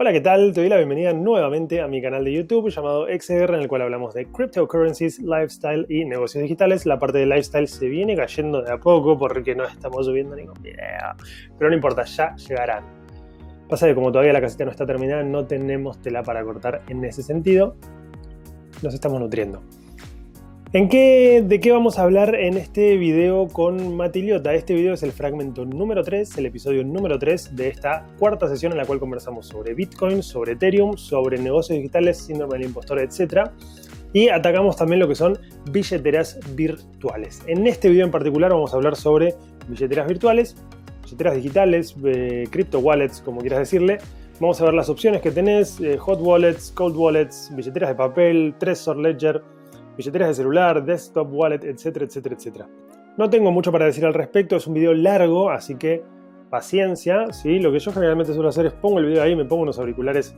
Hola, ¿qué tal? Te doy la bienvenida nuevamente a mi canal de YouTube llamado XR, en el cual hablamos de cryptocurrencies, lifestyle y negocios digitales. La parte de lifestyle se viene cayendo de a poco porque no estamos subiendo ningún video. Pero no importa, ya llegarán. Pasa que como todavía la casita no está terminada, no tenemos tela para cortar en ese sentido. Nos estamos nutriendo. ¿En qué, ¿De qué vamos a hablar en este video con Matiliota? Este video es el fragmento número 3, el episodio número 3 de esta cuarta sesión en la cual conversamos sobre Bitcoin, sobre Ethereum, sobre negocios digitales, síndrome del impostor, etc. Y atacamos también lo que son billeteras virtuales. En este video en particular vamos a hablar sobre billeteras virtuales, billeteras digitales, eh, crypto wallets, como quieras decirle. Vamos a ver las opciones que tenés, eh, hot wallets, cold wallets, billeteras de papel, Trezor Ledger, billeteras de celular, desktop, wallet, etcétera, etcétera, etcétera. No tengo mucho para decir al respecto, es un video largo, así que paciencia, ¿sí? Lo que yo generalmente suelo hacer es pongo el video ahí, me pongo unos auriculares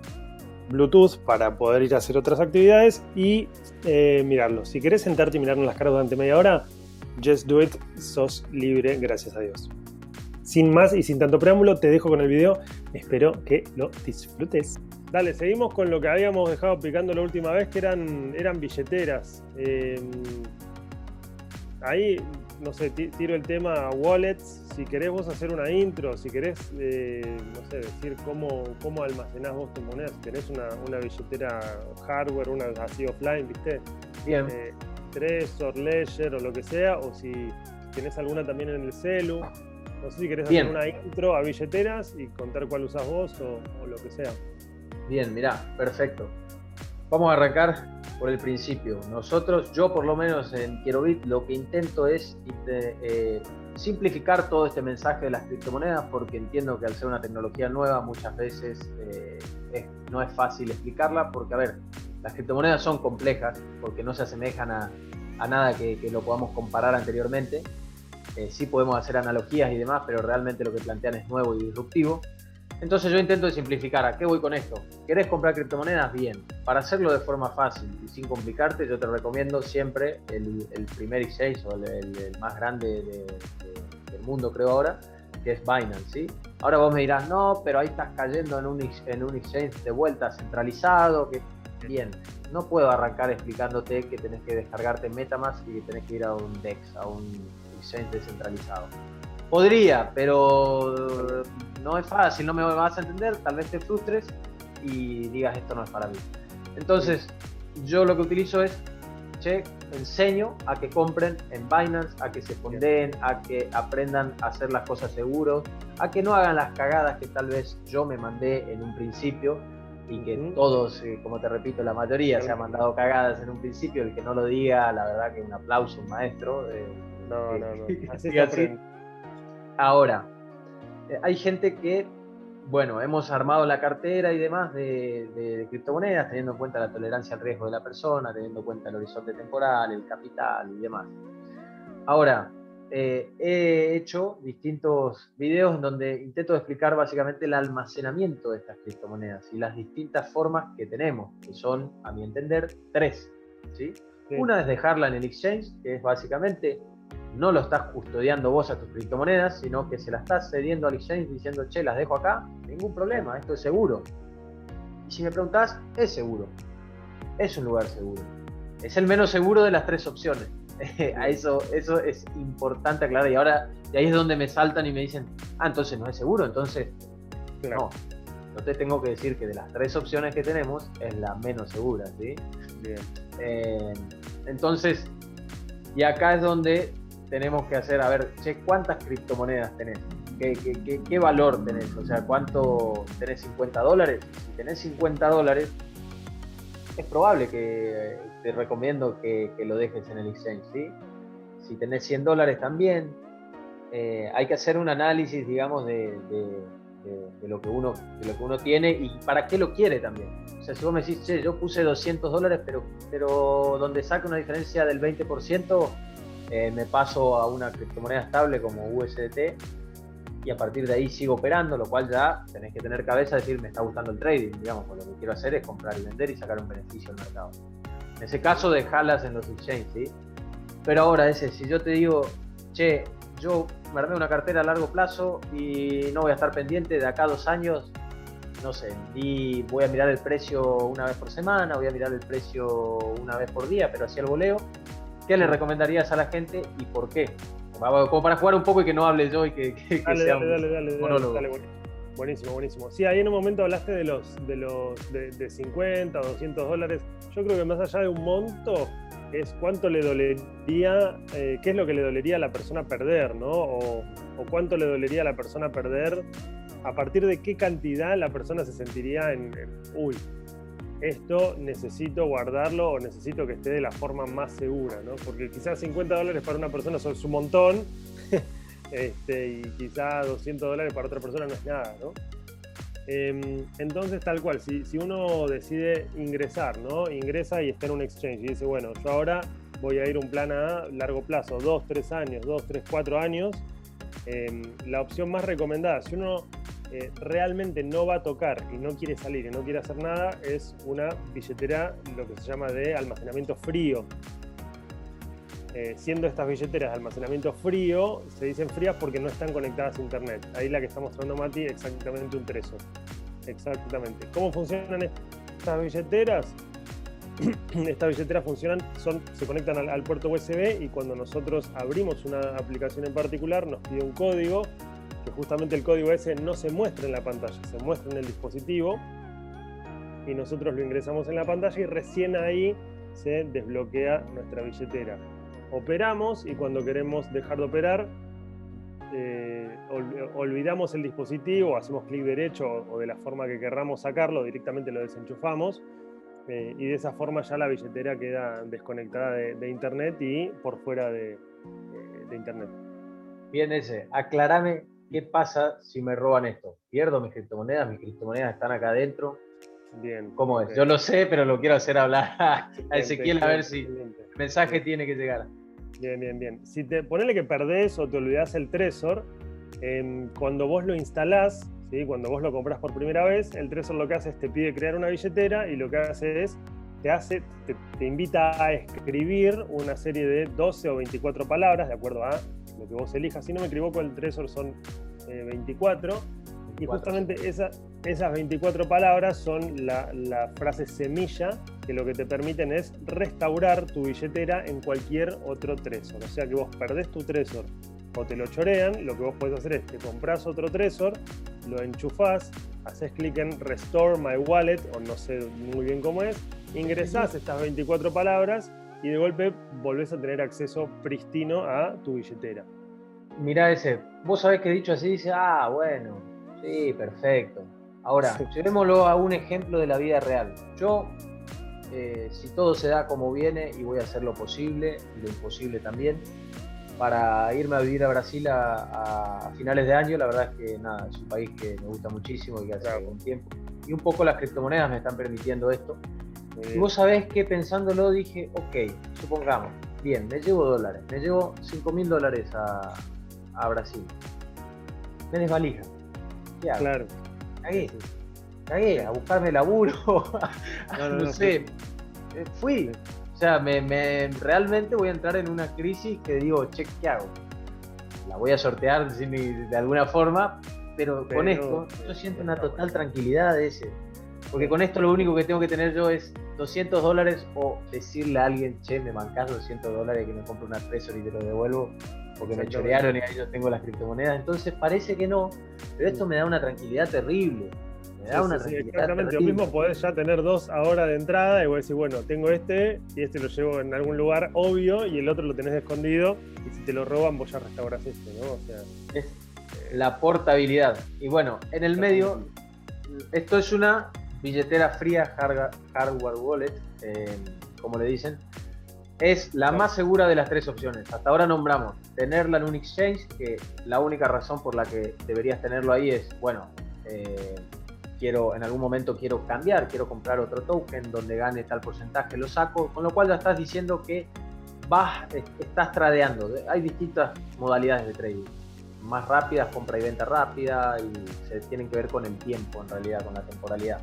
Bluetooth para poder ir a hacer otras actividades y eh, mirarlo. Si querés sentarte y mirarnos las caras durante media hora, just do it, sos libre, gracias a Dios. Sin más y sin tanto preámbulo, te dejo con el video, espero que lo disfrutes. Dale, seguimos con lo que habíamos dejado picando la última vez, que eran, eran billeteras. Em, ahí, no sé, tiro el tema a wallets. Si querés vos hacer una intro, si querés, eh, no sé, decir cómo, cómo almacenás vos tus monedas. Si tenés una, billetera hardware, una así offline, ¿viste? Bien. Eh, Trezor, Ledger o lo que sea, o si tenés alguna también en el celu. No sé si querés hacer una intro a billeteras y contar cuál usás vos o lo que sea. Bien, mirá, perfecto. Vamos a arrancar por el principio. Nosotros, yo por lo menos en Bit, lo que intento es eh, simplificar todo este mensaje de las criptomonedas porque entiendo que al ser una tecnología nueva muchas veces eh, no es fácil explicarla porque, a ver, las criptomonedas son complejas porque no se asemejan a, nada que, lo podamos comparar anteriormente. Eh, sí podemos hacer analogías y demás, pero realmente lo que plantean es nuevo y disruptivo. Entonces yo intento simplificar. ¿A qué voy con esto? ¿Querés comprar criptomonedas? Bien. Para hacerlo de forma fácil y sin complicarte, yo te recomiendo siempre el, primer exchange o el, más grande del mundo, creo ahora, que es Binance. ¿sí? Ahora vos me dirás, no, pero ahí estás cayendo en un, en un exchange de vuelta centralizado. Que... Bien, no puedo arrancar explicándote que tenés que descargarte Metamask y que tenés que ir a un DEX, a un exchange descentralizado. Podría, pero no es fácil, no me vas a entender, tal vez te frustres y digas esto no es para mí. Entonces, yo lo que utilizo es, che, enseño a que compren en Binance, a que se fonden, a que aprendan a hacer las cosas seguros, a que no hagan las cagadas que tal vez yo me mandé en un principio y que todos, eh, como te repito, la mayoría se ha mandado cagadas en un principio, el que no lo diga, la verdad que un aplauso, un maestro. Eh, no, no, no. Así, así. Ahora, eh, hay gente que, bueno, hemos armado la cartera y demás de, criptomonedas, teniendo en cuenta la tolerancia al riesgo de la persona, teniendo en cuenta el horizonte temporal, el capital y demás. Ahora, eh, he hecho distintos videos en donde intento explicar básicamente el almacenamiento de estas criptomonedas y las distintas formas que tenemos, que son, a mi entender, tres. ¿sí? Una es dejarla en el exchange, que es básicamente no lo estás custodiando vos a tus criptomonedas, sino que se las estás cediendo al exchange diciendo, che, las dejo acá, ningún problema, esto es seguro. Y si me preguntás, es seguro. Es un lugar seguro. Es el menos seguro de las tres opciones. a eso, eso es importante aclarar. Y ahora, de ahí es donde me saltan y me dicen, ah, entonces no es seguro, entonces. No. No te tengo que decir que de las tres opciones que tenemos es la menos segura, ¿sí? Bien. Eh, entonces, y acá es donde tenemos que hacer, a ver, che, ¿cuántas criptomonedas tenés? ¿Qué, valor tenés? O sea, ¿cuánto tenés 50 dólares? Si tenés 50 dólares, es probable que te recomiendo que, lo dejes en el exchange, ¿sí? Si tenés 100 dólares también, eh, hay que hacer un análisis, digamos, de, lo que uno, de lo que uno tiene y para qué lo quiere también. O sea, si vos me decís, che, yo puse 200 dólares, pero, pero donde saca una diferencia del 20%, eh, me paso a una criptomoneda estable como USDT y a partir de ahí sigo operando, lo cual ya tenés que tener cabeza de decir, me está gustando el trading, digamos, pues lo que quiero hacer es comprar y vender y sacar un beneficio al mercado. En ese caso, dejarlas en los exchanges, ¿sí? Pero ahora, ese, si yo te digo, che, yo me armé una cartera a largo plazo y no voy a estar pendiente de acá a dos años, no sé, y voy a mirar el precio una vez por semana, voy a mirar el precio una vez por día, pero así el voleo. ¿Qué le recomendarías a la gente y por qué? Como para jugar un poco y que no hable yo y que, dale, sea dale, dale, monólogo. Dale, buenísimo, buenísimo. Sí, ahí en un momento hablaste de los de los de, 50 o 200 dólares. Yo creo que más allá de un monto es cuánto le dolería, eh, qué es lo que le dolería a la persona perder, ¿no? O, cuánto le dolería a la persona perder, a partir de qué cantidad la persona se sentiría en, en uy, esto necesito guardarlo o necesito que esté de la forma más segura, ¿no? Porque quizás 50 dólares para una persona son un montón este, y quizás 200 dólares para otra persona no es nada, ¿no? Em, entonces, tal cual, si, uno decide ingresar, ¿no? Ingresa y está en un exchange y dice, bueno, yo ahora voy a ir un plan a largo plazo, 2, 3 años, 2, 3, 4 años, em, la opción más recomendada, si uno eh, realmente no va a tocar y no quiere salir y no quiere hacer nada, es una billetera, lo que se llama de almacenamiento frío. Eh, siendo estas billeteras de almacenamiento frío, se dicen frías porque no están conectadas a internet. Ahí la que está mostrando Mati, exactamente un Tresor. Exactamente. ¿Cómo funcionan estas billeteras? estas billeteras funcionan, son, se conectan al, al, puerto USB y cuando nosotros abrimos una aplicación en particular nos pide un código que justamente el código ese no se muestra en la pantalla, se muestra en el dispositivo y nosotros lo ingresamos en la pantalla y recién ahí se desbloquea nuestra billetera. Operamos y cuando queremos dejar de operar, eh, olvidamos el dispositivo, hacemos clic derecho o, de la forma que querramos sacarlo, directamente lo desenchufamos eh, y de esa forma ya la billetera queda desconectada de, internet y por fuera de, de internet. Bien, ese, aclarame ¿qué pasa si me roban esto? ¿Pierdo mis criptomonedas? ¿Mis criptomonedas están acá adentro? Bien. ¿Cómo es? Yo lo sé, pero lo quiero hacer hablar a Ezequiel a ver si el mensaje tiene que llegar. Bien, bien, bien. Si te ponele que perdés o te olvidás el Trezor, cuando vos lo instalás, ¿sí? cuando vos lo compras por primera vez, el Trezor lo que hace es te pide crear una billetera y lo que hace es te hace, te, te invita a escribir una serie de 12 o 24 palabras, de acuerdo a lo que vos elijas. Si no me equivoco, el Trezor son 24. Eh, y justamente esas 24 palabras son la, frase semilla que lo que te permiten es restaurar tu billetera en cualquier otro Trezor. O sea que vos perdés tu Trezor o te lo chorean, lo que vos podés hacer es que compras otro Trezor, lo enchufás, haces clic en Restore My Wallet, o no sé muy bien cómo es, ingresás estas 24 palabras y de golpe volvés a tener acceso pristino a tu billetera. Mirá ese, vos sabés que dicho así dice, ah, bueno, sí, perfecto. Ahora, llevémoslo a un ejemplo de la vida real. Yo, eh, si todo se da como viene y voy a hacer lo posible y lo imposible también, para irme a vivir a Brasil a, finales de año, la verdad es que nada, es un país que me gusta muchísimo y que hace algún tiempo. Y un poco las criptomonedas me están permitiendo esto. Y vos sabés que pensándolo dije, ok, supongamos, bien, me llevo dólares, me llevo 5 mil dólares a, Brasil. Me desvalija. ¿Qué hago? Claro. Cagué. Cagué, a buscarme laburo. no, no, no, sé. Eh, fui. O sea, me, realmente voy a entrar en una crisis que digo, che, ¿qué hago? La voy a sortear de alguna forma, pero, con esto yo siento una total tranquilidad de ese porque con esto lo único que tengo que tener yo es 200 dólares o decirle a alguien, che, me mancas 200 dólares que me compro una Trezor y te lo devuelvo porque me chorearon y ahí yo tengo las criptomonedas. Entonces parece que no, pero esto me da una tranquilidad terrible. Me da una tranquilidad exactamente, lo mismo podés ya tener dos ahora de entrada y vos decís, bueno, tengo este y este lo llevo en algún lugar obvio y el otro lo tenés escondido y si te lo roban vos ya restaurás este, ¿no? O sea, es la portabilidad. Y bueno, en el medio, esto es una billetera fría hardware wallet, eh, como le dicen, es la más segura de las tres opciones. Hasta ahora nombramos tenerla en un exchange, que la única razón por la que deberías tenerlo ahí es, bueno, eh, quiero en algún momento quiero cambiar, quiero comprar otro token donde gane tal porcentaje, lo saco, con lo cual ya estás diciendo que vas, estás tradeando. Hay distintas modalidades de trading. Más rápidas, compra y venta rápida, y se tienen que ver con el tiempo en realidad, con la temporalidad.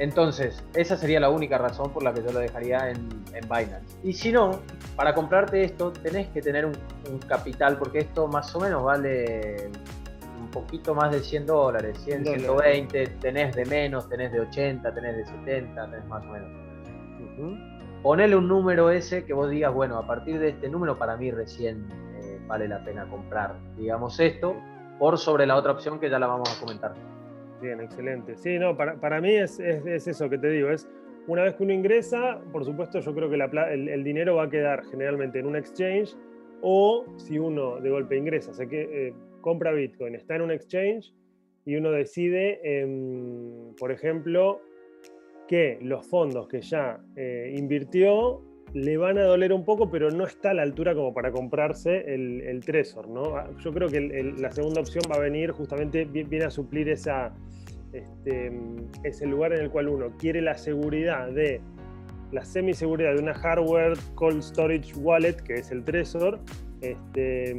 Entonces, esa sería la única razón por la que yo lo dejaría en, Binance. Y si no, para comprarte esto tenés que tener un, capital, porque esto más o menos vale poquito más de 100 dólares, 100, 120, tenés de menos, tenés de 80, tenés de 70, tenés más o menos. Ponele un número ese que vos digas, bueno, a partir de este número para mí recién eh, vale la pena comprar, digamos esto, por sobre la otra opción que ya la vamos a comentar. Bien, excelente. Sí, no, para, para mí es, es, eso que te digo, es una vez que uno ingresa, por supuesto yo creo que el, el, dinero va a quedar generalmente en un exchange o si uno de golpe ingresa, o que eh, compra Bitcoin, está en un exchange y uno decide, em, por ejemplo, que los fondos que ya eh, invirtió le van a doler un poco, pero no está a la altura como para comprarse el, el Trezor. ¿no? Ah, yo creo que la segunda opción va a venir justamente, viene a suplir esa, este, ese lugar en el cual uno quiere la seguridad de la semi-seguridad de una hardware cold storage wallet, que es el Trezor, este,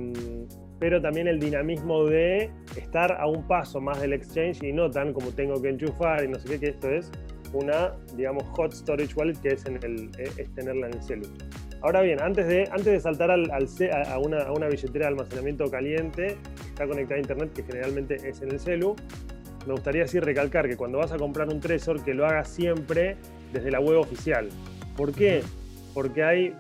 pero también el dinamismo de estar a un paso más del exchange y no tan como tengo que enchufar y no sé qué, que esto es una, digamos, hot storage wallet que es, en el, es tenerla en el celu. Ahora bien, antes de, antes de saltar al, a, una, a, una, billetera de almacenamiento caliente, está conectada a internet, que generalmente es en el celu, me gustaría así recalcar que cuando vas a comprar un Trezor, que lo hagas siempre desde la web oficial. ¿Por qué? Porque hay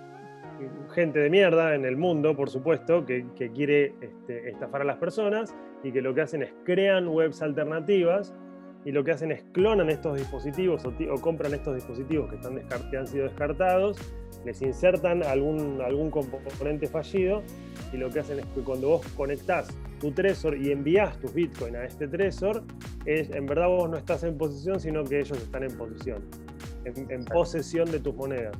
gente de mierda en el mundo, por supuesto, que, quiere este, estafar a las personas y que lo que hacen es crean webs alternativas y lo que hacen es clonan estos dispositivos o, compran estos dispositivos que, están que han sido descartados, les insertan algún, algún componente fallido y lo que hacen es que cuando vos conectás tu Trezor y envías tus Bitcoin a este Trezor, es, en verdad vos no estás en posesión, sino que ellos están en posición en, posesión de tus monedas.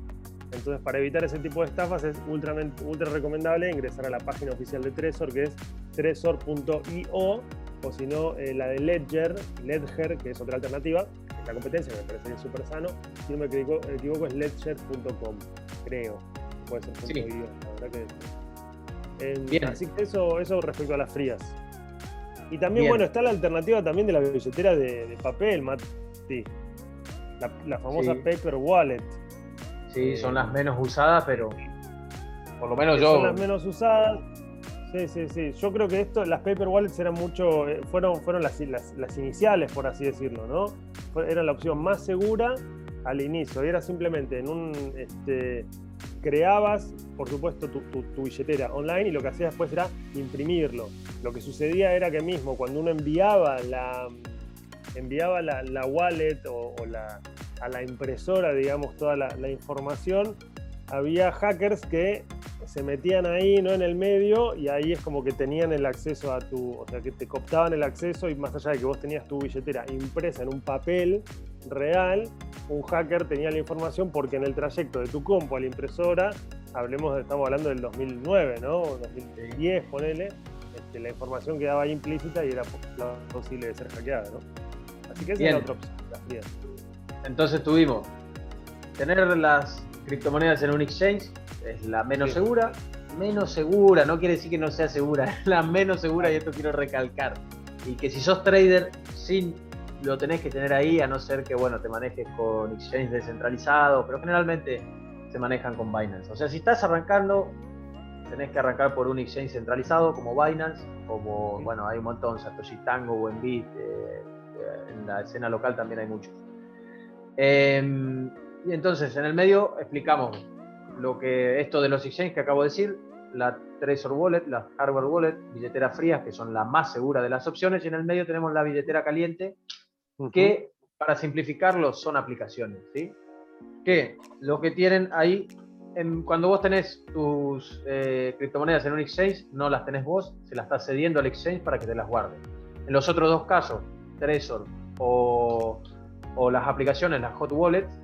Entonces, para evitar ese tipo de estafas es ultra, ultra recomendable ingresar a la página oficial de Trezor, que es trezor.io, o si no, eh, la de Ledger, Ledger, que es otra alternativa, es la competencia, me parece súper sano. Si no me equivoco, es ledger.com, creo. Puede ser sí. .io, la verdad que... Así que eso, eso respecto a las frías. Y también, bueno, está la alternativa también de la billetera de, de papel, Mati la, famosa Paper Wallet. Sí, son las menos usadas, pero por lo menos yo. Son las menos usadas. Sí, sí, sí. Yo creo que esto, las Paper Wallets eran mucho, eh, fueron, fueron las, las, iniciales, por así decirlo, ¿no? Era la opción más segura al inicio. Y era simplemente en un, este, creabas, por supuesto, tu, tu, billetera online y lo que hacías después era imprimirlo. Lo que sucedía era que mismo cuando uno enviaba la, enviaba la, wallet o, la, a la impresora, digamos, toda la, información, había hackers que se metían ahí, ¿no? En el medio y ahí es como que tenían el acceso a tu, o sea, que te cooptaban el acceso y más allá de que vos tenías tu billetera impresa en un papel real, un hacker tenía la información porque en el trayecto de tu compu a la impresora, hablemos, estamos hablando del 2009, ¿no? 2010, ponele, este, la información quedaba ahí implícita y era posible de ser hackeada, ¿no? Así que esa es la otra opción. Entonces tuvimos tener las criptomonedas en un exchange, es la menos segura. Menos segura, no quiere decir que no sea segura, es la menos segura y esto quiero recalcar. Y que si sos trader, sin lo tenés que tener ahí, a no ser que bueno te manejes con exchange descentralizado, pero generalmente se manejan con Binance. O sea, si estás arrancando, tenés que arrancar por un exchange centralizado como Binance, como, bueno, hay un montón, Satoshi Tango, Buenbit, eh, en la escena local también hay muchos. Em, y entonces, en el medio explicamos lo que esto de los exchanges que acabo de decir, la Trezor Wallet, la Hardware Wallet, billeteras frías, que son la más segura de las opciones, y en el medio tenemos la billetera caliente, que para simplificarlo son aplicaciones, ¿sí? Que lo que tienen ahí, cuando vos tenés tus eh, criptomonedas en un exchange, no las tenés vos, se las estás cediendo al exchange para que te las guarde. En los otros dos casos, Trezor o, las aplicaciones, las hot wallets,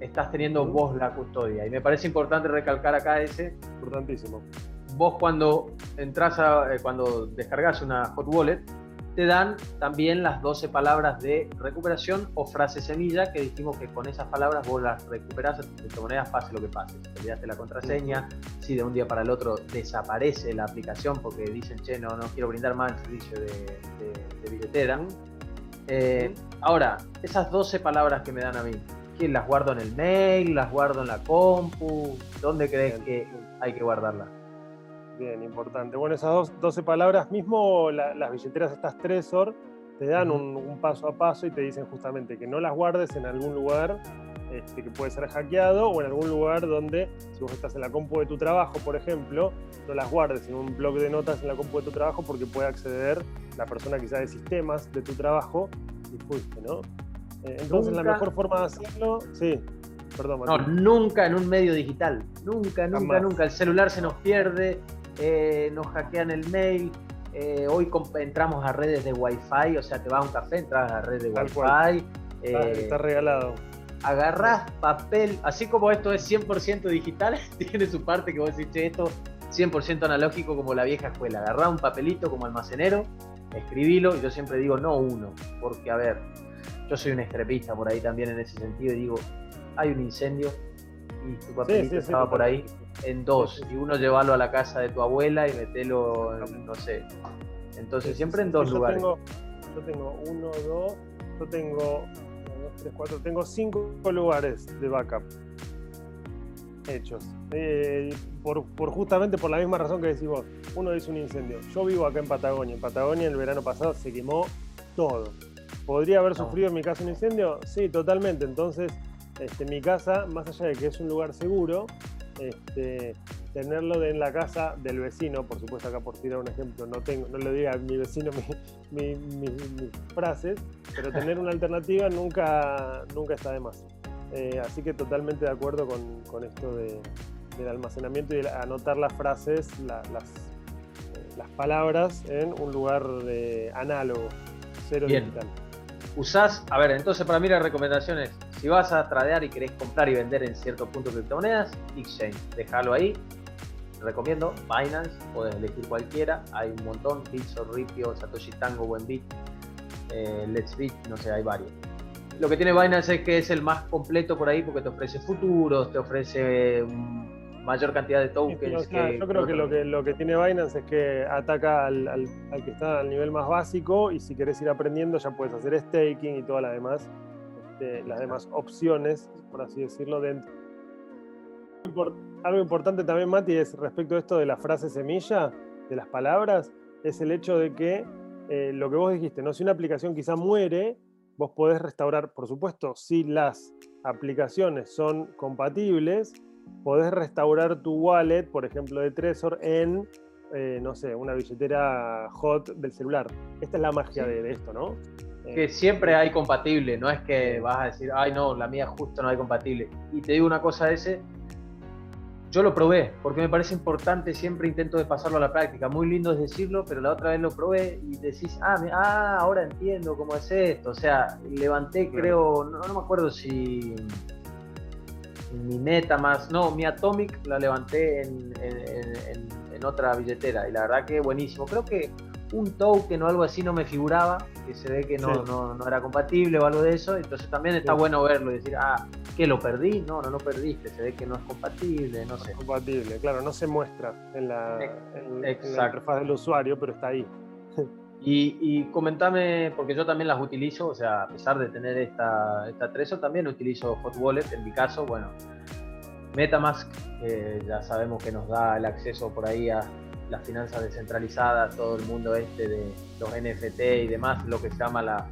estás teniendo vos la custodia. Y me parece importante recalcar acá ese. Importantísimo. Vos cuando entras a, eh, cuando descargas una hot wallet, te dan también las 12 palabras de recuperación o frase semilla que dijimos que con esas palabras vos las recuperás a tu criptomoneda pase lo que pase. Si te olvidaste la contraseña, si de un día para el otro desaparece la aplicación porque dicen, che, no, no quiero brindar más el servicio de, de billetera, eh, ahora, esas 12 palabras que me dan a mí, ¿quién las guardo en el mail? ¿Las guardo en la compu? ¿Dónde crees que hay que guardarlas? Bien, importante. Bueno, esas dos, 12 palabras, mismo las billeteras estas Tresor, te dan un, paso a paso y te dicen justamente que no las guardes en algún lugar este, que puede ser hackeado o en algún lugar donde, si vos estás en la compu de tu trabajo, por ejemplo, no las guardes en un blog de notas en la compu de tu trabajo porque puede acceder la persona quizá de sistemas de tu trabajo y fuiste, ¿no? Eh, entonces la mejor forma de hacerlo, sí, perdón. No, nunca en un medio digital, nunca, nunca, nunca. El celular se nos pierde, eh, nos hackean el mail, eh, hoy entramos a redes de Wi-Fi, o sea, te vas a un café, entras a redes de Wi-Fi. está regalado agarrás papel, así como esto es 100% digital, tiene su parte que vos decís, esto 100% analógico como la vieja escuela. Agarrá un papelito como almacenero, escribilo, y yo siempre digo no uno, porque a ver, yo soy un estrepista por ahí también en ese sentido, y digo, hay un incendio y tu papelito estaba por ahí en dos, y uno llevarlo a la casa de tu abuela y metelo, no sé. Entonces siempre en dos lugares. yo tengo uno, dos, yo tengo 3, 4, tengo 5 lugares de backup hechos. Eh, por, justamente por la misma razón que decimos, uno dice un incendio. Yo vivo acá en Patagonia. En Patagonia el verano pasado se quemó todo. ¿Podría haber sufrido en mi casa un incendio? Sí, totalmente. Entonces, este, mi casa, más allá de que es un lugar seguro, este, tenerlo en la casa del vecino, por supuesto acá por tirar un ejemplo, no tengo, no le diga a mi vecino mis frases, pero tener una alternativa nunca, nunca está de más. Eh, así que totalmente de acuerdo con, esto del almacenamiento y anotar las frases, las, eh, las palabras en un lugar de análogo, cero digital. Usás, a ver, entonces para mí la recomendación es, si vas a tradear y querés comprar y vender en cierto punto criptomonedas, exchange, déjalo ahí, recomiendo Binance, puedes elegir cualquiera, hay un montón, Bitso, Ripio, Satoshi Tango, Buenbit, eh, Let's Bit, no sé, hay varios. Lo que tiene Binance es que es el más completo por ahí porque te ofrece futuros, te ofrece mayor cantidad de tokens. yo creo que lo, que lo que tiene Binance es que ataca al, que está al nivel más básico y si querés ir aprendiendo ya puedes hacer staking y todas las demás, este, las demás opciones, por así decirlo, dentro algo importante también, Mati, es respecto a esto de la frase semilla, de las palabras, es el hecho de que eh, lo que vos dijiste, ¿no? si una aplicación quizá muere, vos podés restaurar, por supuesto, si las aplicaciones son compatibles, podés restaurar tu wallet, por ejemplo, de Trezor en, eh, no sé, una billetera hot del celular. Esta es la magia de, esto, ¿no? Que siempre hay compatible, no es que vas a decir, ay no, la mía justo no hay compatible. Y te digo una cosa ese, yo lo probé, porque me parece importante, siempre intento de pasarlo a la práctica. Muy lindo es decirlo, pero la otra vez lo probé y decís, ah, ah ahora entiendo cómo es esto. O sea, levanté, creo, no, me acuerdo si mi meta más, no, mi Atomic la levanté en, en, otra billetera y la verdad que buenísimo. Creo que un token o algo así no me figuraba, que se ve que no, no, no, era compatible o algo de eso, entonces también está bueno verlo y decir, ah, que lo perdí, no, no lo perdiste, se ve que no es compatible, no, sé. compatible, claro, no se muestra en la, en, la interfaz del usuario, pero está ahí. Y, y, comentame, porque yo también las utilizo, o sea, a pesar de tener esta, esta Trezor, también utilizo Hot Wallet, en mi caso, bueno, Metamask, ya sabemos que nos da el acceso por ahí a las finanzas descentralizadas, todo el mundo este de los NFT y demás, lo que se llama la,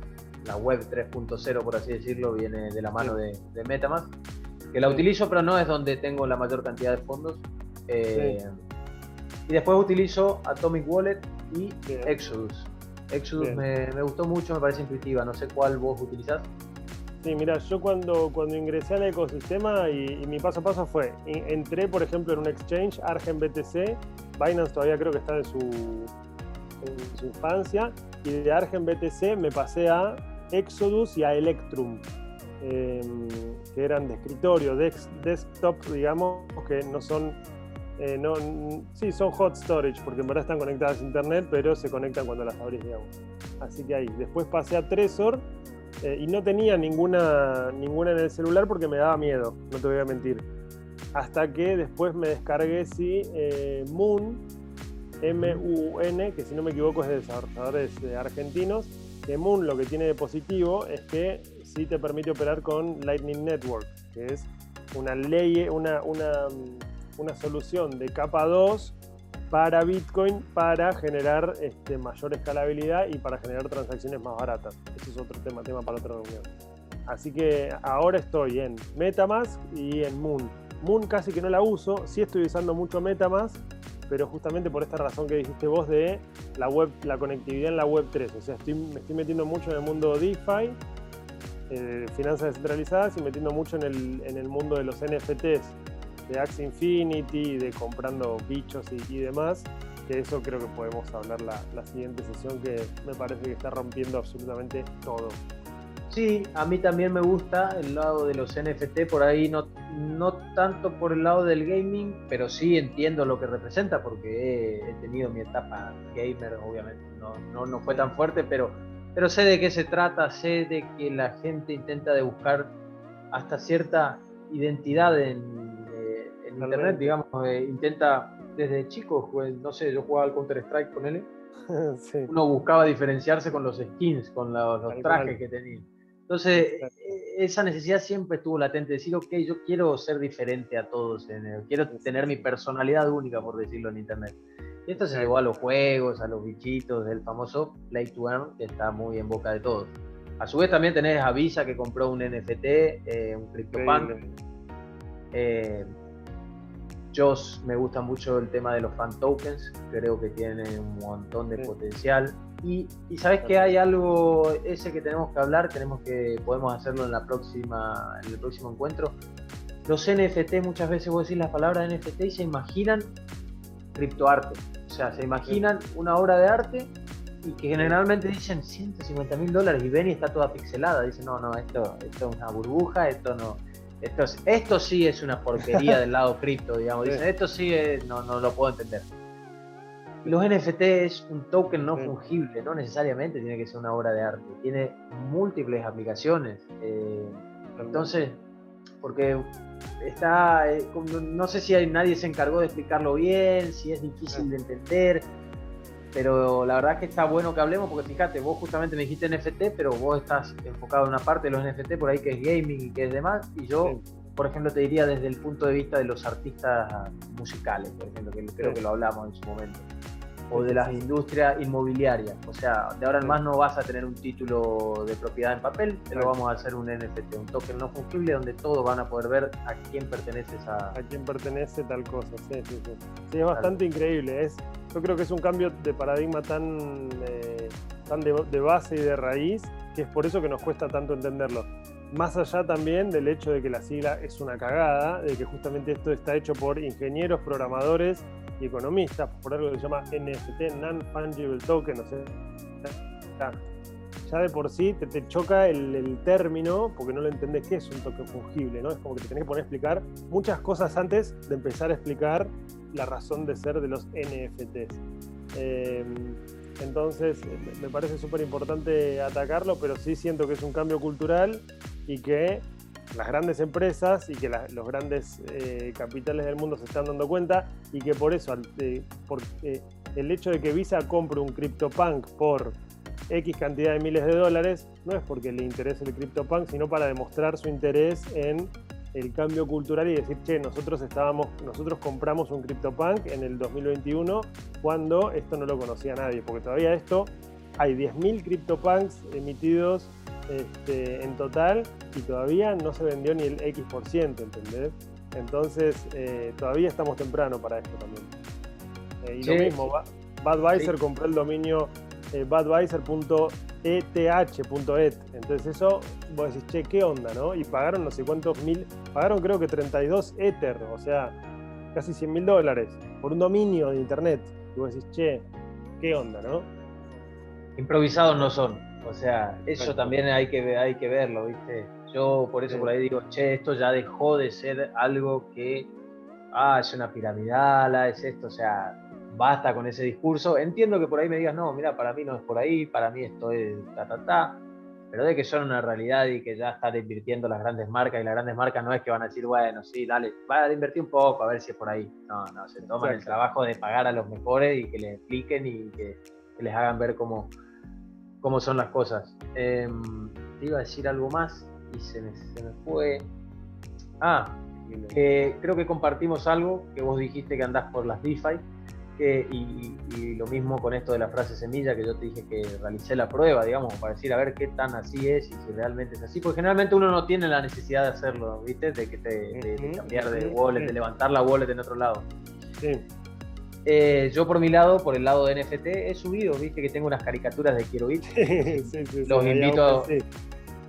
la web 3.0, por así decirlo, viene de la mano de, de, Metamask, que la utilizo, pero no es donde tengo la mayor cantidad de fondos. Eh, y después utilizo Atomic Wallet y Exodus. Exodus me, gustó mucho, me parece intuitiva, no sé cuál vos utilizás. Sí, mira, yo cuando, cuando ingresé al ecosistema y, mi paso a paso fue, entré por ejemplo en un exchange, Argen BTC, Binance todavía creo que está en su, en su infancia, y de Argen BTC me pasé a Exodus y a Electrum, em, que eran de escritorio, de desktop, digamos, que no son, eh, sí, son hot storage, porque en verdad están conectadas a internet, pero se conectan cuando las abrís, digamos. Así que ahí. Después pasé a Trezor eh, y no tenía ninguna, ninguna en el celular porque me daba miedo, no te voy a mentir. Hasta que después me descargué, sí, eh, Moon, M-U-N, que si no me equivoco es de desarrolladores argentinos, que Moon lo que tiene de positivo es que sí te permite operar con Lightning Network, que es una ley, una, una, una solución de capa 2 para Bitcoin para generar este, mayor escalabilidad y para generar transacciones más baratas. Ese es otro tema, tema para otra reunión. Así que ahora estoy en MetaMask y en Moon. Moon casi que no la uso, sí estoy usando mucho MetaMask, pero justamente por esta razón que dijiste vos de la web, la conectividad en la web 3. O sea, estoy, me estoy metiendo mucho en el mundo DeFi, eh, finanzas descentralizadas y metiendo mucho en el, en el mundo de los NFTs, de Axie Infinity, de comprando bichos y, demás. Que eso creo que podemos hablar la, la siguiente sesión que me parece que está rompiendo absolutamente todo. Sí, a mí también me gusta el lado de los NFT, por ahí no, no tanto por el lado del gaming, pero sí entiendo lo que representa porque he, tenido mi etapa gamer, obviamente, no, no, fue tan fuerte, pero, pero sé de qué se trata, sé de que la gente intenta de buscar hasta cierta identidad en, Internet, digamos, eh, intenta desde chico, pues, no sé, yo jugaba al Counter-Strike con él. Uno buscaba diferenciarse con los skins, con los, los trajes que tenía. Entonces, e, esa necesidad siempre estuvo latente, decir, ok, yo quiero ser diferente a todos, quiero tener mi personalidad única, por decirlo en Internet. Y esto se llevó a los juegos, a los bichitos, del famoso Play to Earn, que está muy en boca de todos. A su vez también tenés a Visa, que compró un NFT, eh, un CryptoPunk. Eh, yo me gusta mucho el tema de los fan tokens, creo que tienen un montón de potencial. Y, sabes que hay algo ese que tenemos que hablar, tenemos que podemos hacerlo en la próxima en el próximo encuentro. Los NFT muchas veces vos decís las palabras NFT y se imaginan criptoarte, o sea, se imaginan una obra de arte y que generalmente dicen 150 mil dólares y ven y está toda pixelada, dicen no, no, esto, esto es una burbuja, esto no, esto, esto sí es una porquería del lado cripto, digamos, dicen esto sí no, no lo puedo entender. Los NFT es un token no fungible, no necesariamente tiene que ser una obra de arte, tiene múltiples aplicaciones. Eh, entonces, porque está, eh, no sé si hay, nadie se encargó de explicarlo bien, si es difícil de entender, pero la verdad que está bueno que hablemos porque fíjate, vos justamente me dijiste NFT, pero vos estás enfocado en una parte de los NFT por ahí que es gaming y que es demás, y yo, por ejemplo, te diría desde el punto de vista de los artistas musicales, por ejemplo, que creo que lo hablamos en su momento o de las industrias inmobiliarias. O sea, de ahora en más no vas a tener un título de propiedad en papel, te lo vamos a hacer un NFT, un token no fungible donde todos van a poder ver a quién pertenece esa... A quién pertenece tal cosa, sí, sí, sí. Sí, es bastante increíble. Es, yo creo que es un cambio de paradigma tan, eh, tan de, base y de raíz que es por eso que nos cuesta tanto entenderlo. Más allá también del hecho de que la sigla es una cagada, de que justamente esto está hecho por ingenieros, programadores y economistas, por algo que se llama NFT, Non-Fungible Token, o sea, ya de por sí te, choca el, término porque no lo entendés qué es un token fungible, ¿no? Es como que te tenés que poner a explicar muchas cosas antes de empezar a explicar la razón de ser de los NFTs. Em, entonces, me parece súper importante atacarlo, pero sí siento que es un cambio cultural y que las grandes empresas y que los grandes eh, capitales del mundo se están dando cuenta y que por eso eh, eh, el hecho de que Visa compre un CryptoPunk por X cantidad de miles de dólares no es porque le interese el CryptoPunk, sino para demostrar su interés en el cambio cultural y decir, che, nosotros estábamos, nosotros compramos un CryptoPunk en el 2021 cuando esto no lo conocía nadie, porque todavía esto hay 10.000 CryptoPunks emitidos este, en total y todavía no se vendió ni el X%, ¿entendés? Entonces, eh, todavía estamos temprano para esto también. Eh, y lo mismo, Badvisor compró el dominio eh, badvisor.eth.et. Entonces eso, vos decís, che, ¿qué onda, no? Y pagaron no sé cuántos mil, pagaron creo que 32 Ether, o sea, casi 100 mil dólares por un dominio de internet. Y vos decís, che, ¿qué onda, no? Improvisados no son. O sea, eso también hay que, hay que verlo, ¿viste? Yo por eso por ahí digo, che, esto ya dejó de ser algo que, ah, es una piramidal, es esto, o sea, basta con ese discurso. Entiendo que por ahí me digas, no, mira, para mí no es por ahí, para mí esto es ta, ta, ta, pero de que son una realidad y que ya están invirtiendo las grandes marcas y las grandes marcas no es que van a decir, bueno, sí, dale, va a invertir un poco a ver si es por ahí. No, no, se toman el trabajo de pagar a los mejores y que les expliquen y que les hagan ver cómo cómo son las cosas. Em, te iba a decir algo más y se me, fue. Ah, creo que compartimos algo que vos dijiste que andás por las DeFi. Y, lo mismo con esto de la frase semilla, que yo te dije que realicé la prueba, digamos, para decir a ver qué tan así es y si realmente es así, porque generalmente uno no tiene la necesidad de hacerlo, ¿viste? De, que te, cambiar de wallet, de levantar la wallet en otro lado. Eh, yo por mi lado, por el lado de NFT, he subido, viste que tengo unas caricaturas de Quiero Ir. los, invito,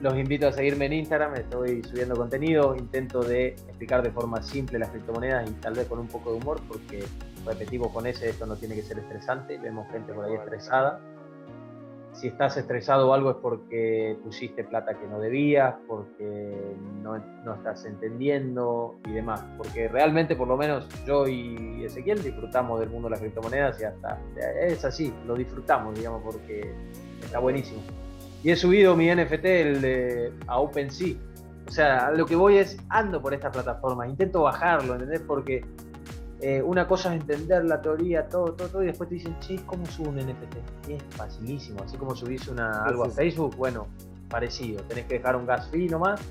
los invito a seguirme en Instagram, estoy subiendo contenido, intento de explicar de forma simple las criptomonedas y tal vez con un poco de humor, porque repetimos con ese, esto no tiene que ser estresante, vemos gente por ahí estresada. Si estás estresado o algo es porque pusiste plata que no debías, porque no, no estás entendiendo y demás. Porque realmente, por lo menos yo y Ezequiel disfrutamos del mundo de las criptomonedas y hasta es así, lo disfrutamos, digamos, porque está buenísimo. Y he subido mi NFT el de, a OpenSea. O sea, lo que voy es, ando por esta plataforma, intento bajarlo, ¿entendés? Porque eh, una cosa es entender la teoría, todo, todo, todo, y después te dicen, che, ¿cómo subo un NFT? Y es facilísimo, así como subís una, algo a Facebook, bueno, parecido. Tenés que dejar un gas fee nomás,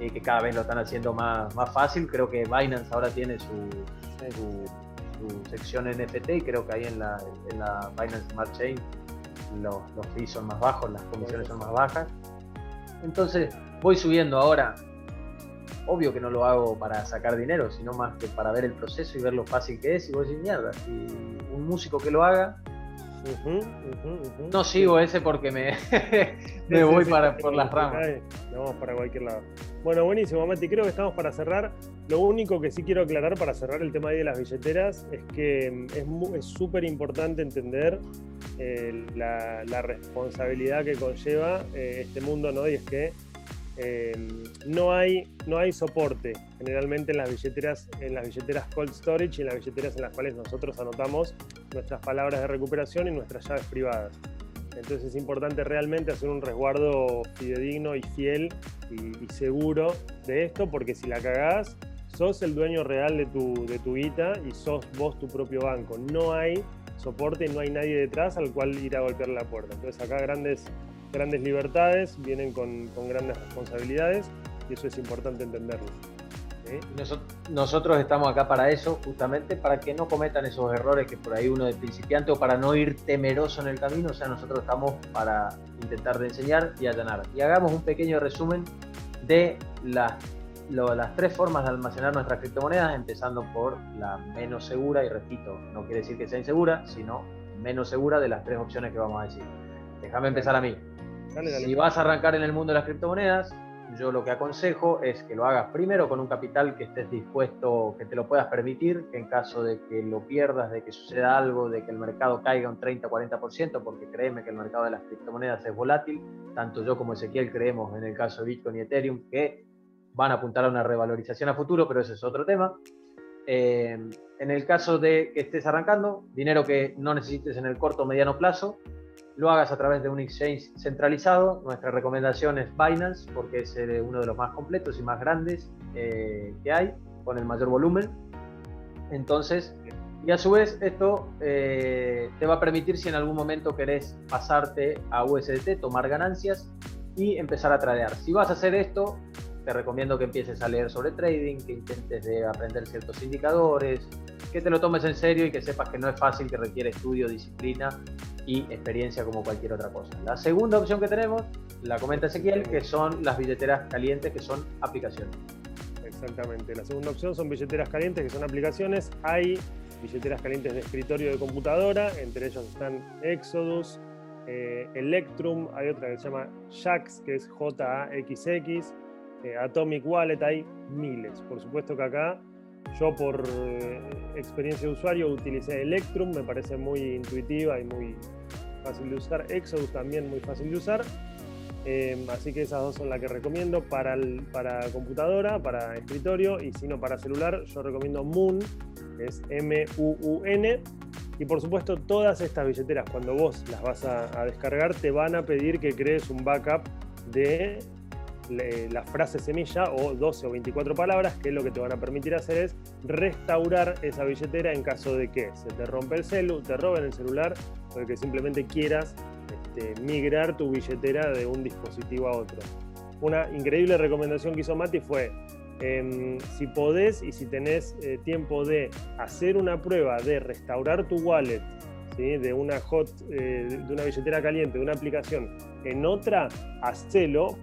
eh, que cada vez lo están haciendo más, más fácil. Creo que Binance ahora tiene su, su, sección NFT y creo que ahí en la, en la Binance Smart Chain los, los fees son más bajos, las comisiones son más bajas. Entonces voy subiendo ahora. Obvio que no lo hago para sacar dinero, sino más que para ver el proceso y ver lo fácil que es. Y voy a decir, mierda, si un músico que lo haga, no sigo ese porque me, me voy para, por las ramas. vamos para cualquier lado. Bueno, buenísimo, Mati. Creo que estamos para cerrar. Lo único que sí quiero aclarar para cerrar el tema de las billeteras es que mm, es súper importante entender eh, la, responsabilidad que conlleva eh, este mundo, ¿no? Y es que Em, no, hay, no hay soporte generalmente en las billeteras, en las billeteras cold storage y en las billeteras en las cuales nosotros anotamos nuestras palabras de recuperación y nuestras llaves privadas. Entonces es importante realmente hacer un resguardo fidedigno y fiel y, seguro de esto, porque si la cagás, sos el dueño real de tu, de tu guita y sos vos tu propio banco. No hay soporte, no hay nadie detrás al cual ir a golpear la puerta. Entonces acá grandes grandes libertades vienen con, grandes responsabilidades y eso es importante entenderlo. nosotros estamos acá para eso, justamente para que no cometan esos errores que por ahí uno de principiante o para no ir temeroso en el camino. O sea, nosotros estamos para intentar de enseñar y allanar. Y hagamos un pequeño resumen de las, las tres formas de almacenar nuestras criptomonedas, empezando por la menos segura, y repito, no quiere decir que sea insegura, sino menos segura de las tres opciones que vamos a decir. Déjame empezar a mí. Si vas a arrancar en el mundo de las criptomonedas, yo lo que aconsejo es que lo hagas primero con un capital que estés dispuesto, que te lo puedas permitir, que en caso de que lo pierdas, de que suceda algo, de que el mercado caiga un 30-40%, porque créeme que el mercado de las criptomonedas es volátil, tanto yo como Ezequiel creemos en el caso de Bitcoin y Ethereum que van a apuntar a una revalorización a futuro, pero ese es otro tema. Eh, en el caso de que estés arrancando, dinero que no necesites en el corto o mediano plazo, lo hagas a través de un exchange centralizado. Nuestra recomendación es Binance porque es eh, uno de los más completos y más grandes eh, que hay, con el mayor volumen. Entonces, y a su vez esto eh, te va a permitir si en algún momento querés pasarte a USDT, tomar ganancias y empezar a tradear. Si vas a hacer esto, te recomiendo que empieces a leer sobre trading, que intentes de aprender ciertos indicadores, que te lo tomes en serio y que sepas que no es fácil, que requiere estudio, disciplina y experiencia como cualquier otra cosa. La segunda opción que tenemos, la comenta Ezequiel, que son las billeteras calientes, que son aplicaciones. Exactamente. La segunda opción son billeteras calientes, que son aplicaciones. Hay billeteras calientes de escritorio de computadora, entre ellos están Exodus, eh, Electrum, hay otra que se llama Jax, que es J-A-X-X, eh, Atomic Wallet, hay miles. Por supuesto que acá yo por eh, experiencia de usuario utilicé Electrum, me parece muy intuitiva y muy fácil de usar. Exodus también muy fácil de usar. Em, así que esas dos son las que recomiendo para, para computadora, para escritorio y si no para celular, yo recomiendo Moon, es M-U-U-N. Y por supuesto, todas estas billeteras, cuando vos las vas a descargar, te van a pedir que crees un backup de la frase semilla o 12 o 24 palabras que lo que te van a permitir hacer es restaurar esa billetera en caso de que se te rompe el celu, te roben el celular o de que simplemente quieras este, migrar tu billetera de un dispositivo a otro. Una increíble recomendación que hizo Mati fue Em, si podés y si tenés eh, tiempo de hacer una prueba de restaurar tu wallet de una hot, eh, de una billetera caliente, de una aplicación en otra, hacelo.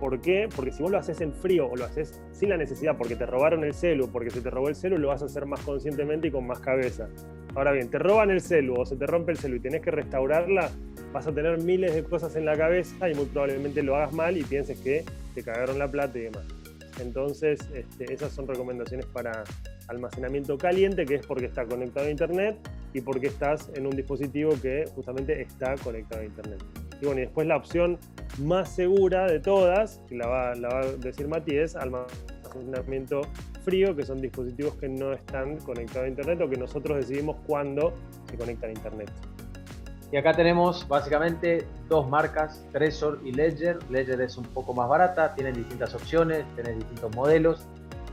¿Por qué? Porque si vos lo haces en frío o lo haces sin la necesidad porque te robaron el celu, porque se te robó el celu, lo vas a hacer más conscientemente y con más cabeza. Ahora bien, te roban el celu o se te rompe el celu y tenés que restaurarla, vas a tener miles de cosas en la cabeza y muy probablemente lo hagas mal y pienses que te cagaron la plata y demás. Entonces, este, esas son recomendaciones para almacenamiento caliente, que es porque está conectado a Internet y porque estás en un dispositivo que justamente está conectado a Internet. Y bueno, y después la opción más segura de todas, que la va, a decir Mati, es almacenamiento frío, que son dispositivos que no están conectados a Internet o que nosotros decidimos cuándo se conectan a Internet. Y acá tenemos básicamente dos marcas, Trezor y Ledger. Ledger es un poco más barata, tienen distintas opciones, tienen distintos modelos.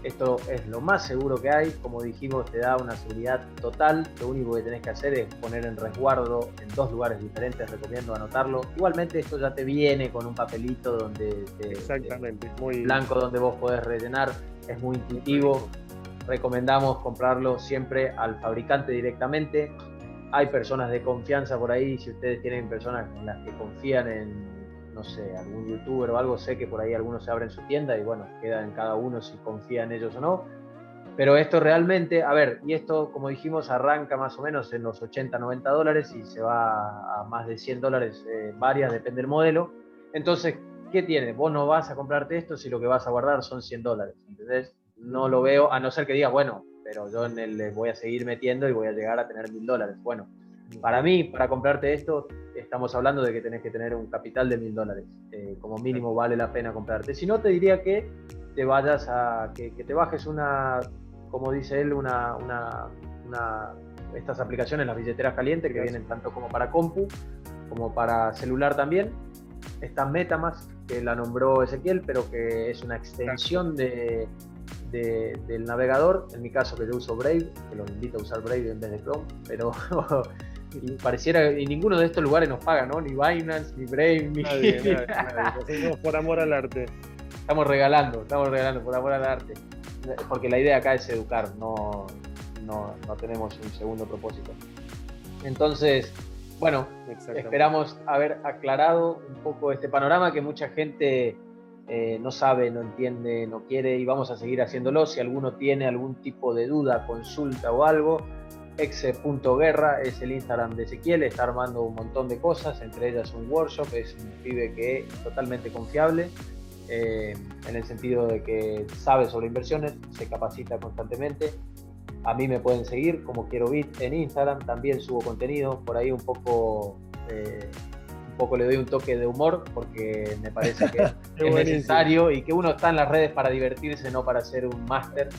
Esto es lo más seguro que hay, como dijimos, te da una seguridad total. Lo único que tenés que hacer es poner en resguardo en dos lugares diferentes, recomiendo anotarlo. Igualmente esto ya te viene con un papelito donde Exactamente, muy blanco donde vos podés rellenar, es muy intuitivo. Recomendamos comprarlo siempre al fabricante directamente hay personas de confianza por ahí, si ustedes tienen personas en las que confían en, no sé, algún youtuber o algo, sé que por ahí algunos se abren su tienda y bueno, queda en cada uno si confía en ellos o no. Pero esto realmente, a ver, y esto como dijimos arranca más o menos en los 80, 90 dólares y se va a más de 100 dólares eh, varias, depende del modelo. Entonces, ¿qué tiene? Vos no vas a comprarte esto si lo que vas a guardar son 100 dólares, ¿entendés? No lo veo, a no ser que digas, bueno, pero yo en el voy a seguir metiendo y voy a llegar a tener mil dólares. Bueno, para mí, para comprarte esto, estamos hablando de que tenés que tener un capital de mil dólares. Eh, como mínimo vale la pena comprarte. Si no, te diría que te vayas a, que, te bajes una, como dice él, una, una, una, estas aplicaciones, las billeteras calientes, que vienen tanto como para compu, como para celular también. Está Metamask, que la nombró Ezequiel, pero que es una extensión de, del navegador, en mi caso que yo uso Brave, que los invito a usar Brave en vez de Chrome, pero y pareciera y ninguno de estos lugares nos paga, ¿no? Ni Binance, ni Brave, ni nadie, por amor al arte. Estamos regalando, estamos regalando por amor al arte. Porque la idea acá es educar, no, no, no tenemos un segundo propósito. Entonces, bueno, esperamos haber aclarado un poco este panorama que mucha gente eh, no sabe, no entiende, no quiere y vamos a seguir haciéndolo. Si alguno tiene algún tipo de duda, consulta o algo, exe.guerra es el Instagram de Ezequiel, está armando un montón de cosas, entre ellas un workshop, es un pibe que es totalmente confiable. Eh, en el sentido de que sabe sobre inversiones, se capacita constantemente. A mí me pueden seguir como quiero bit en Instagram, también subo contenido, por ahí un poco eh, poco le doy un toque de humor porque me parece que es necesario y que uno está en las redes para divertirse, no para ser un máster.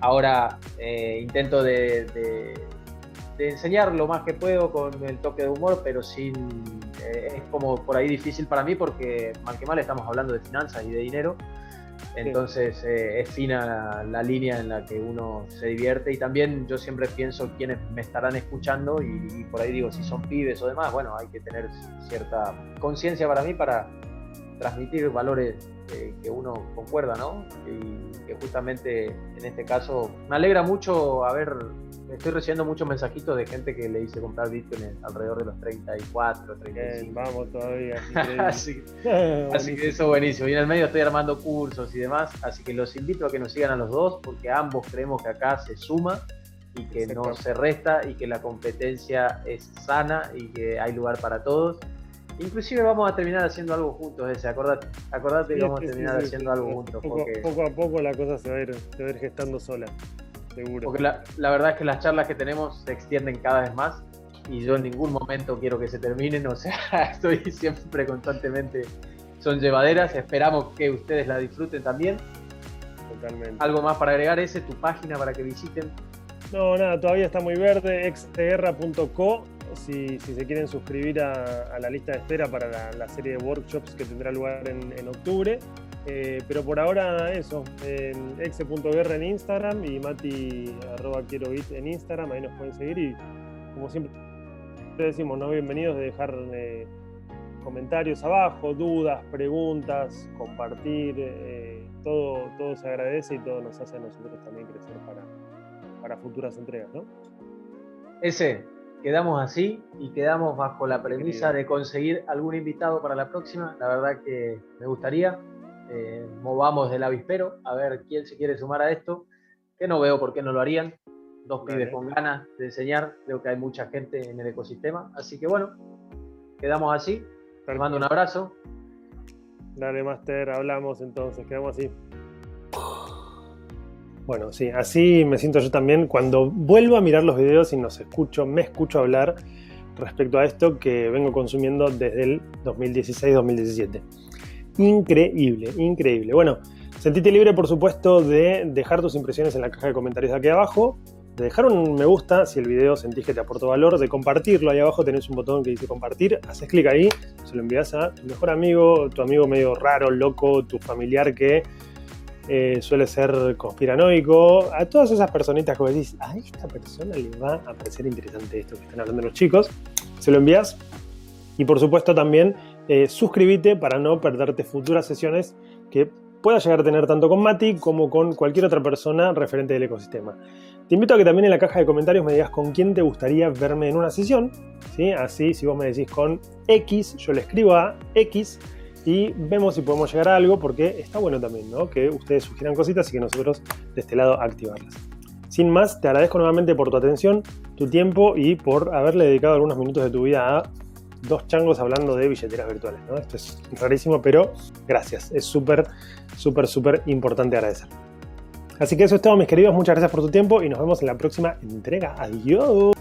Ahora eh, intento de, enseñar lo más que puedo con el toque de humor, pero sin eh, es como por ahí difícil para mí porque mal que mal estamos hablando de finanzas y de dinero. Entonces eh, es fina la, línea en la que uno se divierte y también yo siempre pienso quienes me estarán escuchando y, por ahí digo si son pibes o demás, bueno, hay que tener cierta conciencia para mí para transmitir valores que uno concuerda, ¿no? Y que justamente en este caso me alegra mucho haber estoy recibiendo muchos mensajitos de gente que le hice comprar Bitcoin alrededor de los 34, 35. vamos todavía. así, así, que eso buenísimo. Y en el medio estoy armando cursos y demás, así que los invito a que nos sigan a los dos porque ambos creemos que acá se suma y que no se resta y que la competencia es sana y que hay lugar para todos. Inclusive vamos a terminar haciendo algo juntos, ese. Acordate, acordate que vamos a terminar haciendo algo juntos. Poco, poco, a poco la cosa se va, a ir, se va a ir gestando sola. Porque la, verdad es que las charlas que tenemos se extienden cada vez más y yo en ningún momento quiero que se terminen, o sea, estoy siempre constantemente, son llevaderas, esperamos que ustedes la disfruten también. Totalmente. ¿Algo más para agregar ese, tu página para que visiten? No, nada, todavía está muy verde, xterra.co, si, se quieren suscribir a, la lista de espera para la, serie de workshops que tendrá lugar en, octubre. Eh, pero por ahora eso, en exe.guerra en Instagram y mati arroba quiero en Instagram, ahí nos pueden seguir y como siempre decimos, no bienvenidos de dejar eh, comentarios abajo, dudas, preguntas, compartir, eh, todo, todo se agradece y todo nos hace a nosotros también crecer para, para futuras entregas, ¿no? Ese, quedamos así y quedamos bajo la premisa de conseguir algún invitado para la próxima. La verdad que me gustaría. Eh, movamos del avispero a ver quién se quiere sumar a esto, que no veo por qué no lo harían. Dos pibes con ganas de enseñar, creo que hay mucha gente en el ecosistema. Así que bueno, quedamos así. Te mando un abrazo. Dale, Master, hablamos entonces, quedamos así. Bueno, sí, así me siento yo también cuando vuelvo a mirar los videos y nos escucho, me escucho hablar respecto a esto que vengo consumiendo desde el 2016-2017. Increíble, increíble. Bueno, sentite libre, por supuesto, de dejar tus impresiones en la caja de comentarios aquí abajo, de dejar un me gusta si el video sentís que te aportó valor, de compartirlo. Ahí abajo tenés un botón que dice compartir, haces clic ahí, se lo envías a tu mejor amigo, tu amigo medio raro, loco, tu familiar que eh, suele ser conspiranoico, a todas esas personitas que vos decís, a esta persona le va a parecer interesante esto que están hablando los chicos, se lo envías. Y por supuesto también eh, suscríbete para no perderte futuras sesiones que pueda llegar a tener tanto con Mati como con cualquier otra persona referente del ecosistema. Te invito a que también en la caja de comentarios me digas con quién te gustaría verme en una sesión. ¿sí? Así, si vos me decís con X, yo le escribo a X y vemos si podemos llegar a algo porque está bueno también, ¿no? Que ustedes sugieran cositas y que nosotros de este lado activarlas. Sin más, te agradezco nuevamente por tu atención, tu tiempo y por haberle dedicado algunos minutos de tu vida a dos changos hablando de billeteras virtuales, ¿no? Esto es rarísimo, pero gracias. Es súper, súper, súper importante agradecer. Así que eso es todo, mis queridos. Muchas gracias por tu tiempo y nos vemos en la próxima entrega. Adiós.